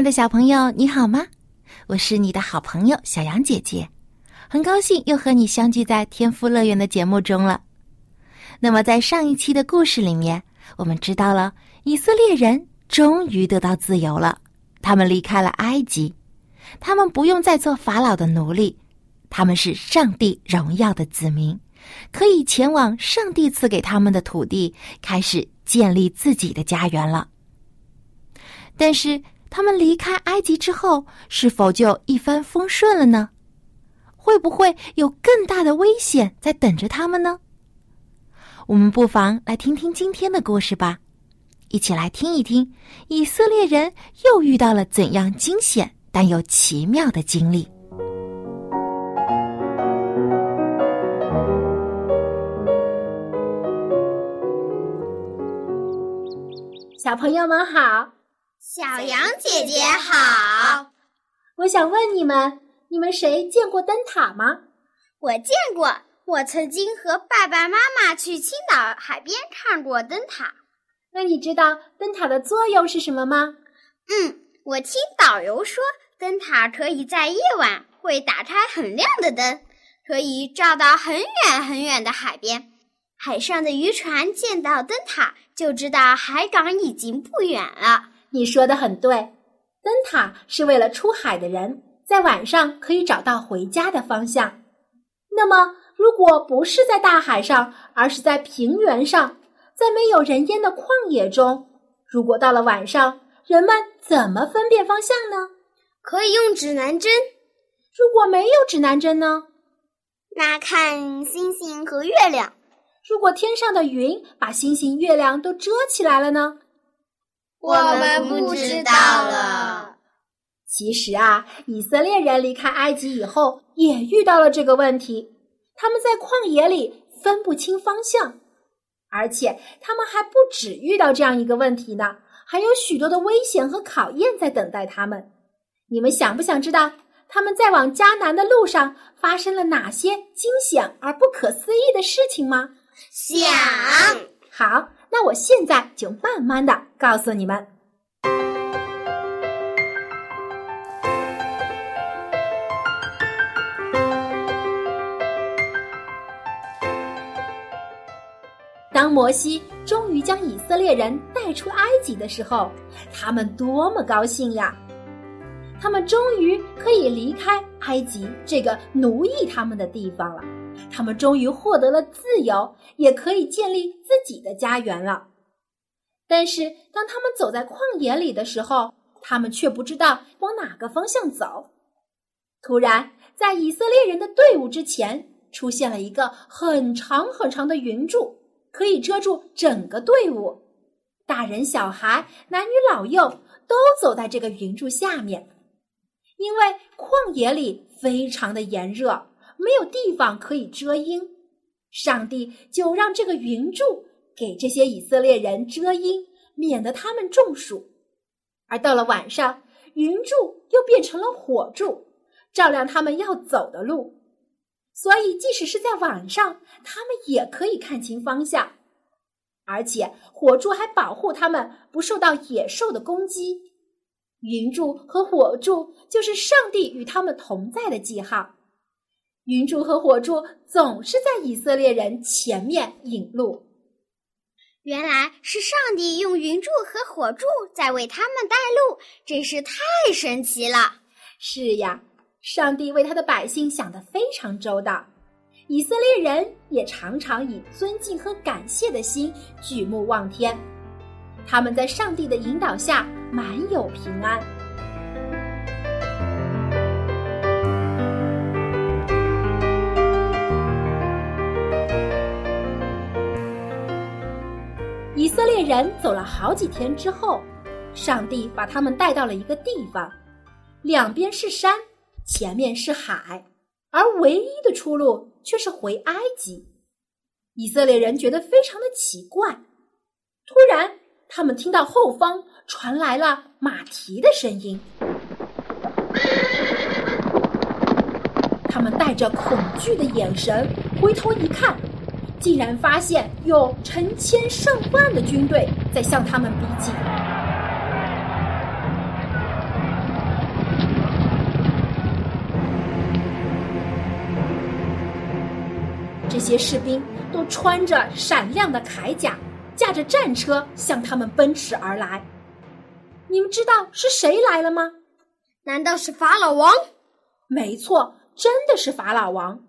爱的小朋友，你好吗？我是你的好朋友小杨姐姐，很高兴又和你相聚在天赋乐园的节目中了。那么，在上一期的故事里面，我们知道了以色列人终于得到自由了，他们离开了埃及，他们不用再做法老的奴隶，他们是上帝荣耀的子民，可以前往上帝赐给他们的土地，开始建立自己的家园了。但是，他们离开埃及之后，是否就一帆风顺了呢？会不会有更大的危险在等着他们呢？我们不妨来听听今天的故事吧，一起来听一听以色列人又遇到了怎样惊险但又奇妙的经历。小朋友们好。小羊姐姐好，我想问你们，你们谁见过灯塔吗？我见过，我曾经和爸爸妈妈去青岛海边看过灯塔。那你知道灯塔的作用是什么吗？嗯，我听导游说，灯塔可以在夜晚会打开很亮的灯，可以照到很远很远的海边。海上的渔船见到灯塔，就知道海港已经不远了。你说的很对，灯塔是为了出海的人在晚上可以找到回家的方向。那么，如果不是在大海上，而是在平原上，在没有人烟的旷野中，如果到了晚上，人们怎么分辨方向呢？可以用指南针。如果没有指南针呢？那看星星和月亮。如果天上的云把星星、月亮都遮起来了呢？我们不知道了。其实啊，以色列人离开埃及以后，也遇到了这个问题。他们在旷野里分不清方向，而且他们还不止遇到这样一个问题呢，还有许多的危险和考验在等待他们。你们想不想知道他们在往迦南的路上发生了哪些惊险而不可思议的事情吗？想。好。那我现在就慢慢的告诉你们。当摩西终于将以色列人带出埃及的时候，他们多么高兴呀！他们终于可以离开埃及这个奴役他们的地方了。他们终于获得了自由，也可以建立自己的家园了。但是，当他们走在旷野里的时候，他们却不知道往哪个方向走。突然，在以色列人的队伍之前出现了一个很长很长的云柱，可以遮住整个队伍。大人、小孩、男女老幼都走在这个云柱下面，因为旷野里非常的炎热。没有地方可以遮阴，上帝就让这个云柱给这些以色列人遮阴，免得他们中暑。而到了晚上，云柱又变成了火柱，照亮他们要走的路。所以，即使是在晚上，他们也可以看清方向。而且，火柱还保护他们不受到野兽的攻击。云柱和火柱就是上帝与他们同在的记号。云柱和火柱总是在以色列人前面引路。原来是上帝用云柱和火柱在为他们带路，真是太神奇了。是呀，上帝为他的百姓想得非常周到。以色列人也常常以尊敬和感谢的心举目望天，他们在上帝的引导下满有平安。人走了好几天之后，上帝把他们带到了一个地方，两边是山，前面是海，而唯一的出路却是回埃及。以色列人觉得非常的奇怪。突然，他们听到后方传来了马蹄的声音。他们带着恐惧的眼神回头一看，竟然发现有成千上万的军队在向他们逼近。这些士兵都穿着闪亮的铠甲，驾着战车向他们奔驰而来。你们知道是谁来了吗？难道是法老王？没错，真的是法老王。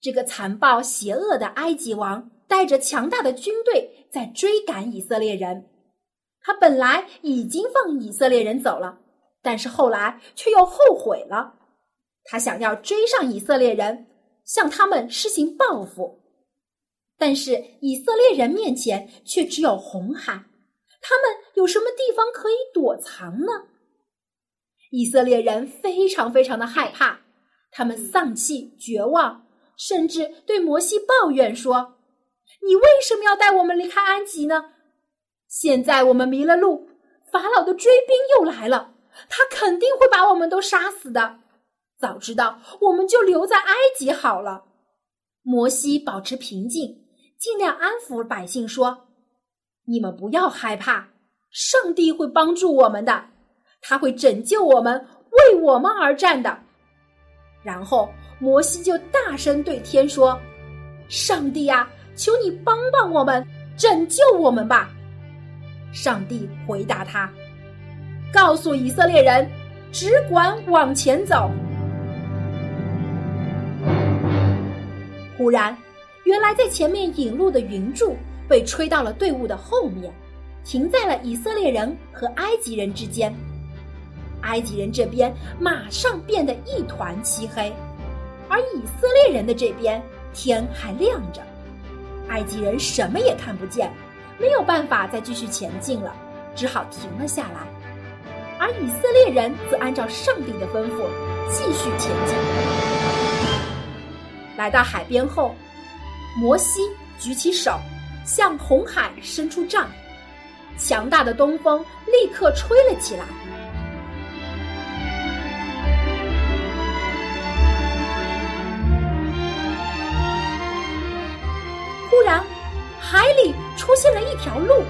这个残暴邪恶的埃及王带着强大的军队在追赶以色列人。他本来已经放以色列人走了，但是后来却又后悔了。他想要追上以色列人。向他们施行报复，但是以色列人面前却只有红海，他们有什么地方可以躲藏呢？以色列人非常非常的害怕，他们丧气绝望，甚至对摩西抱怨说：“你为什么要带我们离开埃及呢？现在我们迷了路，法老的追兵又来了，他肯定会把我们都杀死的。”早知道我们就留在埃及好了。摩西保持平静，尽量安抚百姓说：“你们不要害怕，上帝会帮助我们的，他会拯救我们，为我们而战的。”然后摩西就大声对天说：“上帝啊，求你帮帮我们，拯救我们吧！”上帝回答他：“告诉以色列人，只管往前走。”忽然，原来在前面引路的云柱被吹到了队伍的后面，停在了以色列人和埃及人之间。埃及人这边马上变得一团漆黑，而以色列人的这边天还亮着。埃及人什么也看不见，没有办法再继续前进了，只好停了下来。而以色列人则按照上帝的吩咐继续前进。来到海边后，摩西举起手，向红海伸出杖，强大的东风立刻吹了起来。然，海里出现了一条路。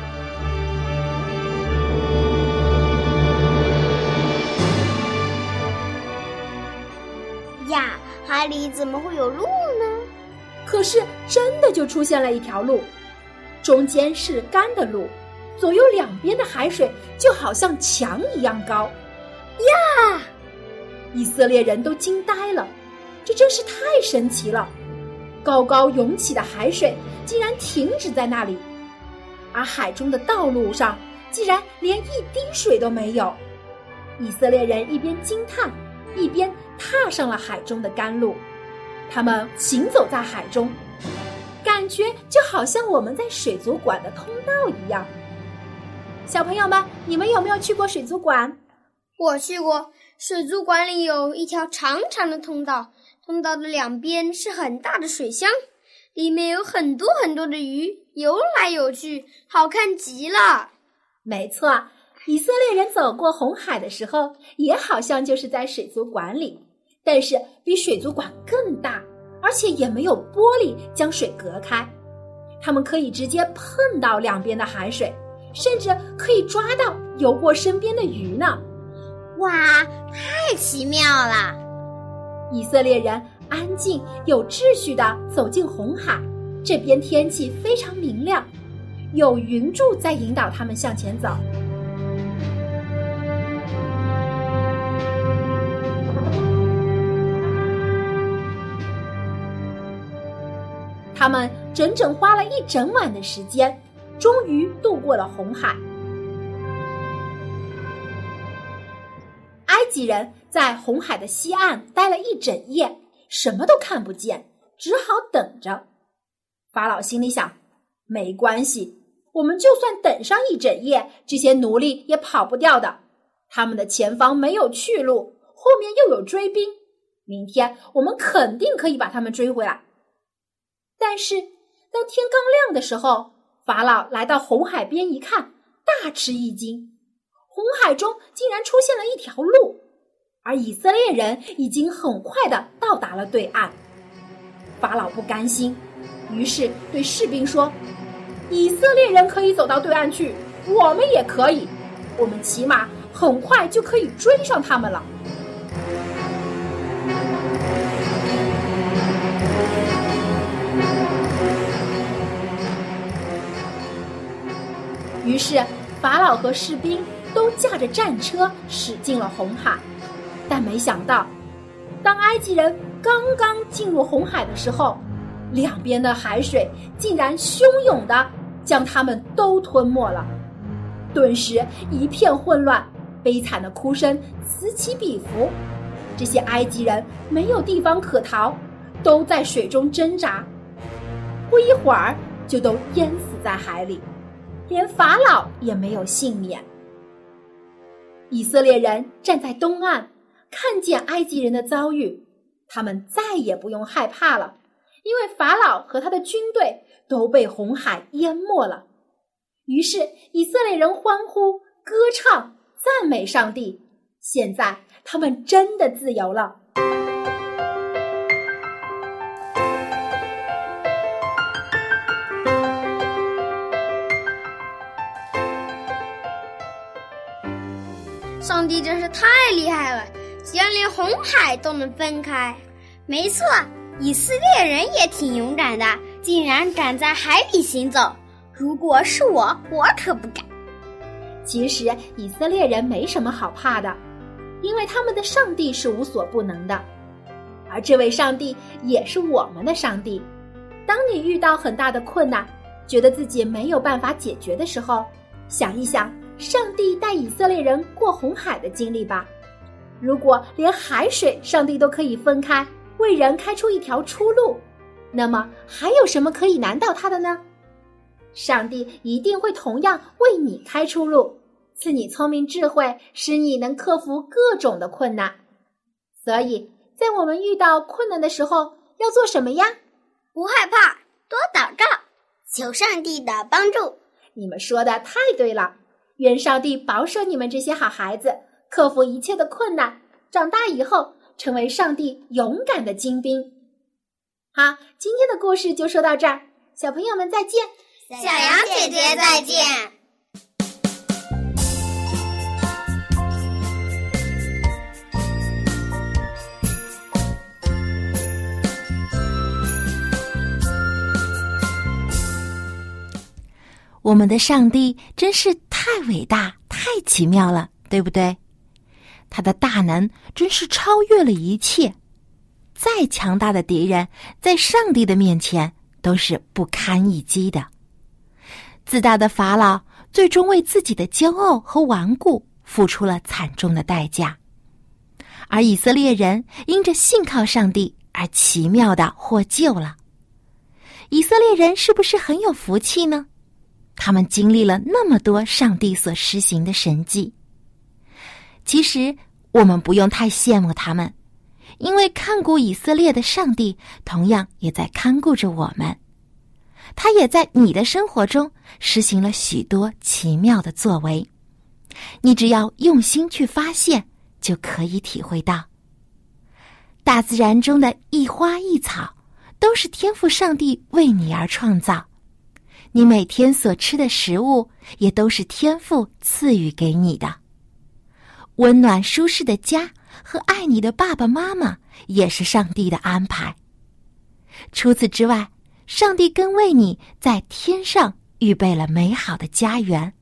呀！海里怎么会有路呢？可是真的就出现了一条路，中间是干的路，左右两边的海水就好像墙一样高。呀！以色列人都惊呆了，这真是太神奇了！高高涌起的海水竟然停止在那里，而海中的道路上竟然连一滴水都没有。以色列人一边惊叹，一边。踏上了海中的甘露，他们行走在海中，感觉就好像我们在水族馆的通道一样。小朋友们，你们有没有去过水族馆？我去过，水族馆里有一条长长的通道，通道的两边是很大的水箱，里面有很多很多的鱼游来游去，好看极了。没错，以色列人走过红海的时候，也好像就是在水族馆里。但是比水族馆更大，而且也没有玻璃将水隔开，他们可以直接碰到两边的海水，甚至可以抓到游过身边的鱼呢。哇，太奇妙了！以色列人安静有秩序地走进红海，这边天气非常明亮，有云柱在引导他们向前走。他们整整花了一整晚的时间，终于渡过了红海。几人在红海的西岸待了一整夜，什么都看不见，只好等着。法老心里想：没关系，我们就算等上一整夜，这些奴隶也跑不掉的。他们的前方没有去路，后面又有追兵。明天我们肯定可以把他们追回来。但是，当天刚亮的时候，法老来到红海边一看，大吃一惊，红海中竟然出现了一条路，而以色列人已经很快的到达了对岸。法老不甘心，于是对士兵说：“以色列人可以走到对岸去，我们也可以，我们起码很快就可以追上他们了。”于是，法老和士兵驾着战车驶进了红海，但没想到，当埃及人刚刚进入红海的时候，两边的海水竟然汹涌的将他们都吞没了。顿时一片混乱，悲惨的哭声此起彼伏。这些埃及人没有地方可逃，都在水中挣扎，不一会儿就都淹死在海里。连法老也没有幸免。以色列人站在东岸，看见埃及人的遭遇，他们再也不用害怕了，因为法老和他的军队都被红海淹没了。于是以色列人欢呼、歌唱、赞美上帝。现在他们真的自由了。你真是太厉害了，竟然连红海都能分开。没错，以色列人也挺勇敢的，竟然敢在海里行走。如果是我，我可不敢。其实以色列人没什么好怕的，因为他们的上帝是无所不能的，而这位上帝也是我们的上帝。当你遇到很大的困难，觉得自己没有办法解决的时候，想一想。上帝带以色列人过红海的经历吧。如果连海水上帝都可以分开，为人开出一条出路，那么还有什么可以难倒他的呢？上帝一定会同样为你开出路，赐你聪明智慧，使你能克服各种的困难。所以在我们遇到困难的时候，要做什么呀？不害怕，多祷告，求上帝的帮助。你们说的太对了。愿上帝保守你们这些好孩子，克服一切的困难，长大以后成为上帝勇敢的精兵。好，今天的故事就说到这儿，小朋友们再见，小羊姐姐再见。我们的上帝真是太伟大、太奇妙了，对不对？他的大能真是超越了一切，再强大的敌人，在上帝的面前都是不堪一击的。自大的法老最终为自己的骄傲和顽固付出了惨重的代价，而以色列人因着信靠上帝而奇妙的获救了。以色列人是不是很有福气呢？他们经历了那么多上帝所施行的神迹，其实我们不用太羡慕他们，因为看顾以色列的上帝同样也在看顾着我们，他也在你的生活中实行了许多奇妙的作为，你只要用心去发现，就可以体会到。大自然中的一花一草，都是天赋上帝为你而创造。你每天所吃的食物也都是天赋赐予给你的，温暖舒适的家和爱你的爸爸妈妈也是上帝的安排。除此之外，上帝更为你在天上预备了美好的家园。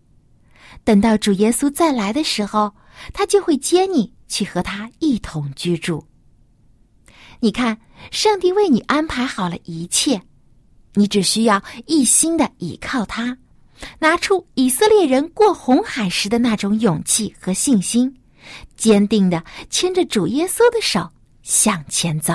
等到主耶稣再来的时候，他就会接你去和他一同居住。你看，上帝为你安排好了一切。你只需要一心的倚靠他，拿出以色列人过红海时的那种勇气和信心，坚定的牵着主耶稣的手向前走。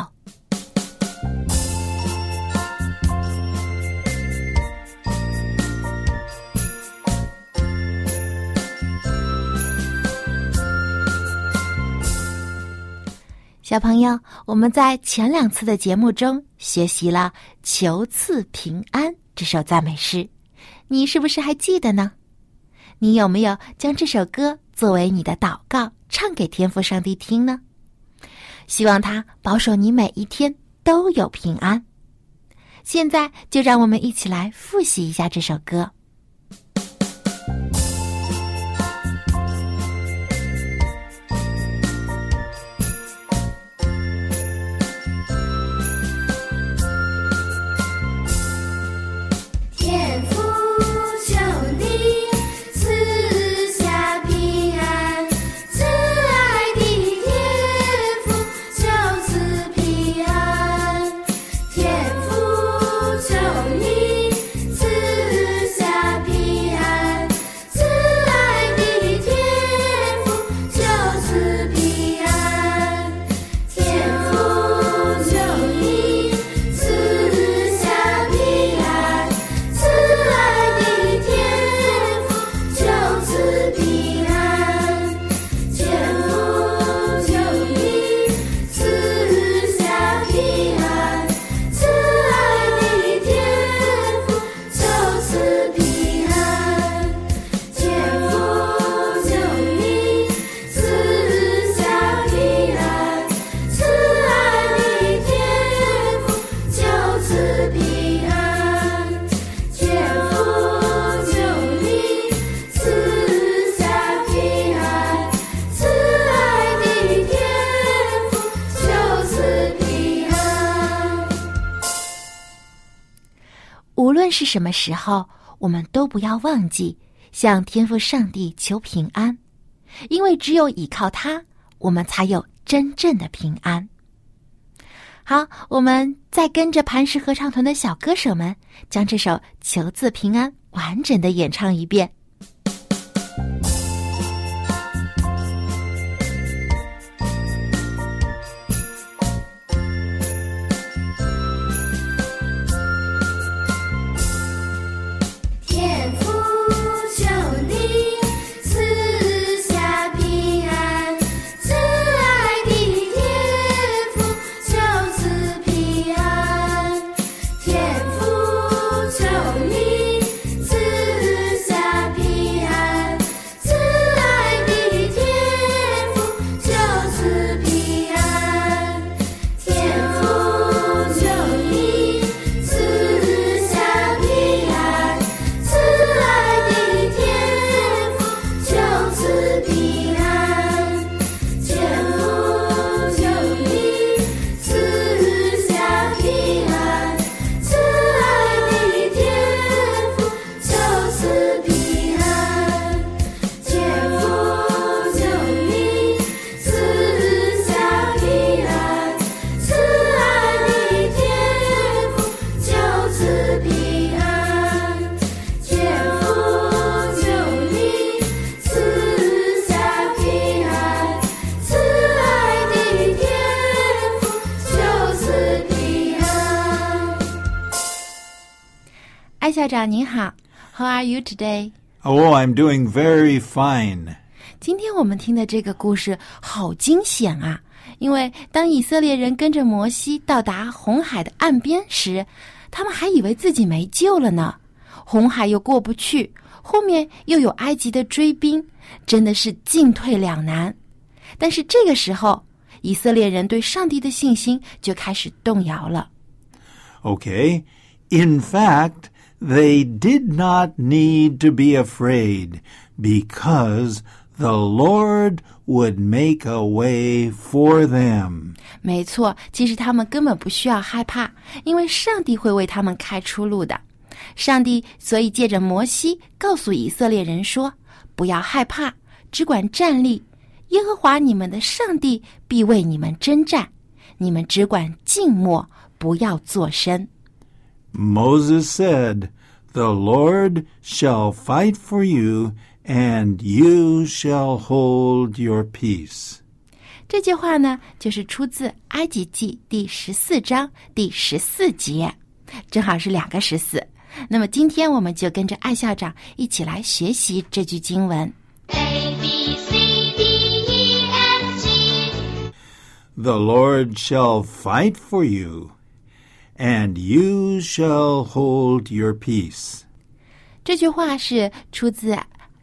小朋友，我们在前两次的节目中学习了《求赐平安》这首赞美诗，你是不是还记得呢？你有没有将这首歌作为你的祷告唱给天父上帝听呢？希望他保守你每一天都有平安。现在就让我们一起来复习一下这首歌。无论是什么时候，我们都不要忘记向天父上帝求平安，因为只有依靠他，我们才有真正的平安。好，我们再跟着磐石合唱团的小歌手们，将这首《求字平安》完整的演唱一遍。艾校长您好，How are you today? Oh, I'm doing very fine. 今天我们听的这个故事好惊险啊！因为当以色列人跟着摩西到达红海的岸边时，他们还以为自己没救了呢。红海又过不去，后面又有埃及的追兵，真的是进退两难。但是这个时候，以色列人对上帝的信心就开始动摇了。Okay, in fact, they did not need to be afraid because the Lord would make a way for them. 没错，其实他们根本不需要害怕，因为上帝会为他们开出路的。上帝所以借着摩西告诉以色列人说：“不要害怕，只管站立。耶和华你们的上帝必为你们征战，你们只管静默，不要作声。” Moses said, The Lord shall fight for you, and you shall hold your peace. 这句话呢，就是出自《埃及记》第十四章第十四节，正好是两个十四。那么今天我们就跟着艾校长一起来学习这句经文。 A B C D E F G the Lord shall fight for you, and you shall hold your peace. 这句话是出自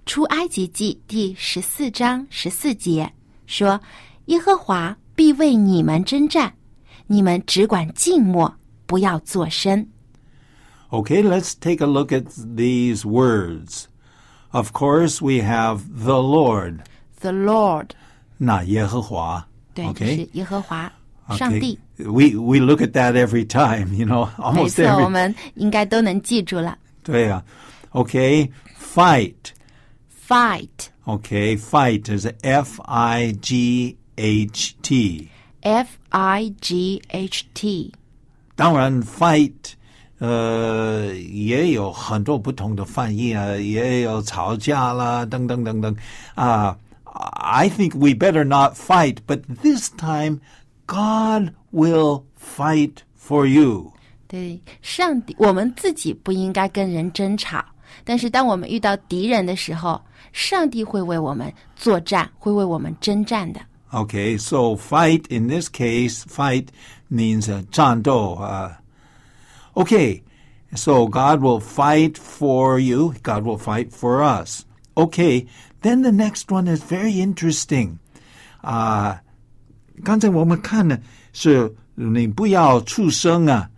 出埃及记第十四章十四节，说：“耶和华必为你们征战，你们只管静默，不要作声。” Okay, let's take a look at these words. Of course, we have the Lord, The Lord，那耶和华。对，就 Okay. 是耶和华上 Okay. 帝。 We we look at that every time, you know, 没 almost 错，我 every. 们应该都能记住了。对啊. Okay, fight. Fight, Okay, fight is F I G H T. F I G H T。当然，fight，呃，也有很多不同的翻译啊，也有吵架啦，等等等等啊。I think we better not fight, but this time God will fight for you. 对，上帝，我们自己不应该跟人争吵，但是当我们遇到敌人的时候，上帝会为我们作战，会为我们征战的。 Okay, so fight in this case, fight means uh, 战斗. Uh, okay, so God will fight for you. God will fight for us. Okay, then the next one is very interesting. 啊、 刚才我们看呢是你不要出声啊，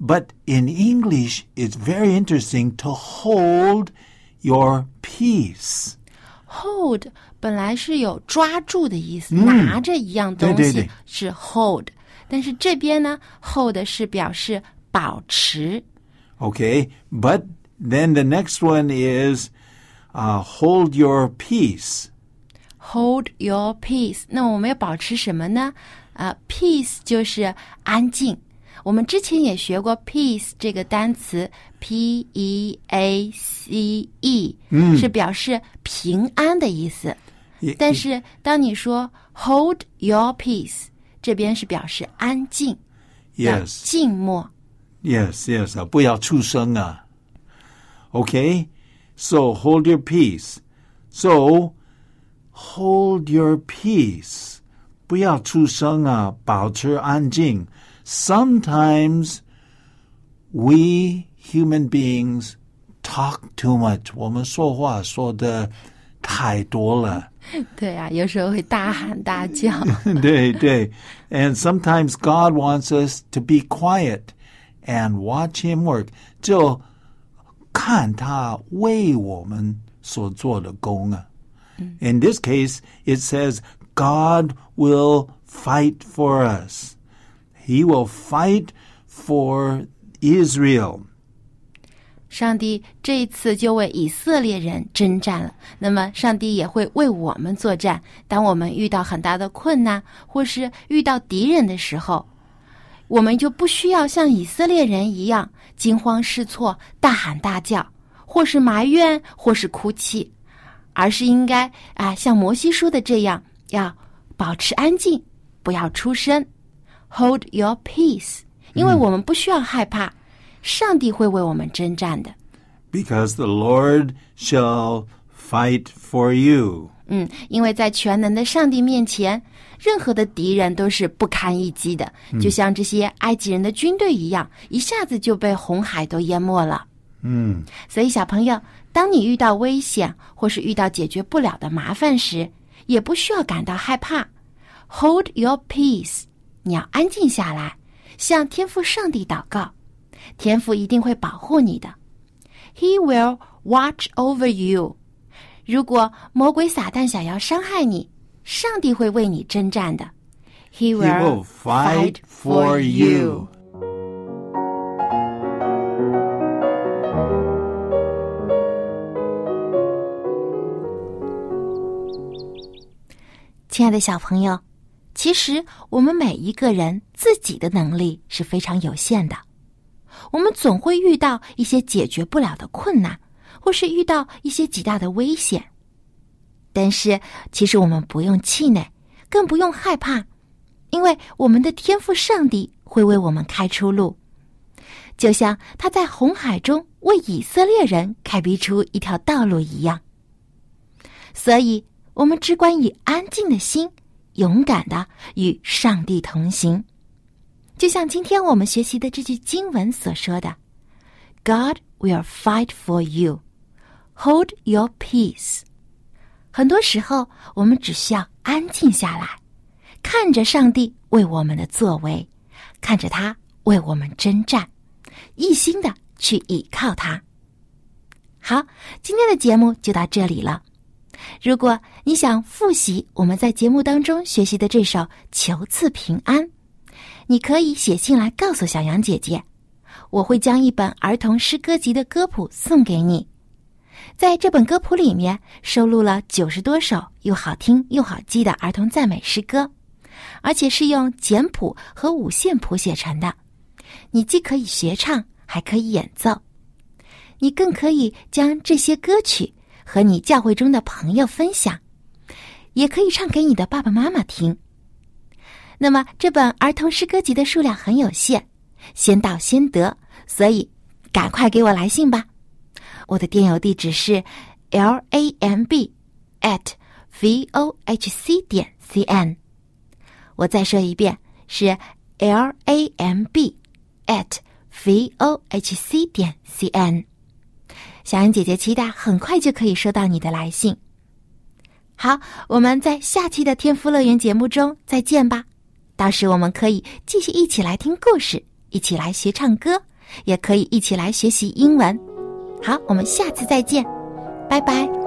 but in English it's very interesting to hold your peace. Hold 本来是有抓住的意思，拿着一样东西对对对是 hold，但是这边呢，hold 是表示保持。 Okay, but then the next one is uh, hold your peace. Hold your peace。那我们要保持什么呢？啊、p e a c e 就是安静。我们之前也学过 peace 这个单词，p e a c e，、是表示平安的意思。 Y- 但是当你说 hold your peace，这边是表示安静，要 Yes, 静默。 yes, yes. uh, 不要出声啊. Okay, so hold your peace. So hold your peace. 不要出声啊，保持安静. Sometimes we human beings talk too much. 我们说话说的太多了。对啊，有时候会大喊大叫。day, day. And sometimes God wants us to be quiet and watch Him work. 就看他为我们所做的工啊。 In this case, it says God will fight for us. He will fight for Israel. 上帝这一次就为以色列人征战了，那么上帝也会为我们作战。当我们遇到很大的困难，或是遇到敌人的时候，我们就不需要像以色列人一样惊慌失措、大喊大叫，或是埋怨，或是哭泣，而是应该啊，像摩西说的这样，要保持安静，不要出声，Hold your peace，因为我们不需要害怕。上帝会为我们征战的。Because the Lord shall fight for you. 嗯，因为在全能的上帝面前，任何的敌人都是不堪一击的，就像这些埃及人的军队一样，一下子就被红海都淹没了。嗯，所以，小朋友，当你遇到危险或是遇到解决不了的麻烦时，也不需要感到害怕。Hold your peace，你要安静下来，向天父上帝祷告，天父一定会保护你的。He will watch over you。如果魔鬼撒旦想要伤害你，上帝会为你征战的。He He will fight for you. 亲爱的小朋友，其实我们每一个人自己的能力是非常有限的，我们总会遇到一些解决不了的困难，或是遇到一些极大的危险。但是，其实我们不用气馁，更不用害怕，因为我们的天赋上帝会为我们开出路，就像他在红海中为以色列人开辟出一条道路一样。所以，我们只管以安静的心，勇敢的与上帝同行。就像今天我们学习的这句经文所说的：“God will fight for you, hold your peace。”很多时候，我们只需要安静下来，看着上帝为我们的作为，看着他为我们征战，一心的去倚靠他。好，今天的节目就到这里了。如果你想复习我们在节目当中学习的这首《求赐平安》，你可以写信来告诉小杨姐姐，我会将一本儿童诗歌集的歌谱送给你。在这本歌谱里面收录了九十多首又好听又好记的儿童赞美诗歌，而且是用简谱和五线谱写成的。你既可以学唱，还可以演奏。你更可以将这些歌曲和你教会中的朋友分享，也可以唱给你的爸爸妈妈听。那么这本儿童诗歌集的数量很有限，先到先得，所以赶快给我来信吧。我的电邮地址是 l a m b at v o h c 点 c n。我再说一遍，是 l a m b at v o h c 点 c n。小安姐姐期待很快就可以收到你的来信。好，我们在下期的天赋乐园节目中再见吧。到时我们可以继续一起来听故事，一起来学唱歌，也可以一起来学习英文。好，我们下次再见，拜拜。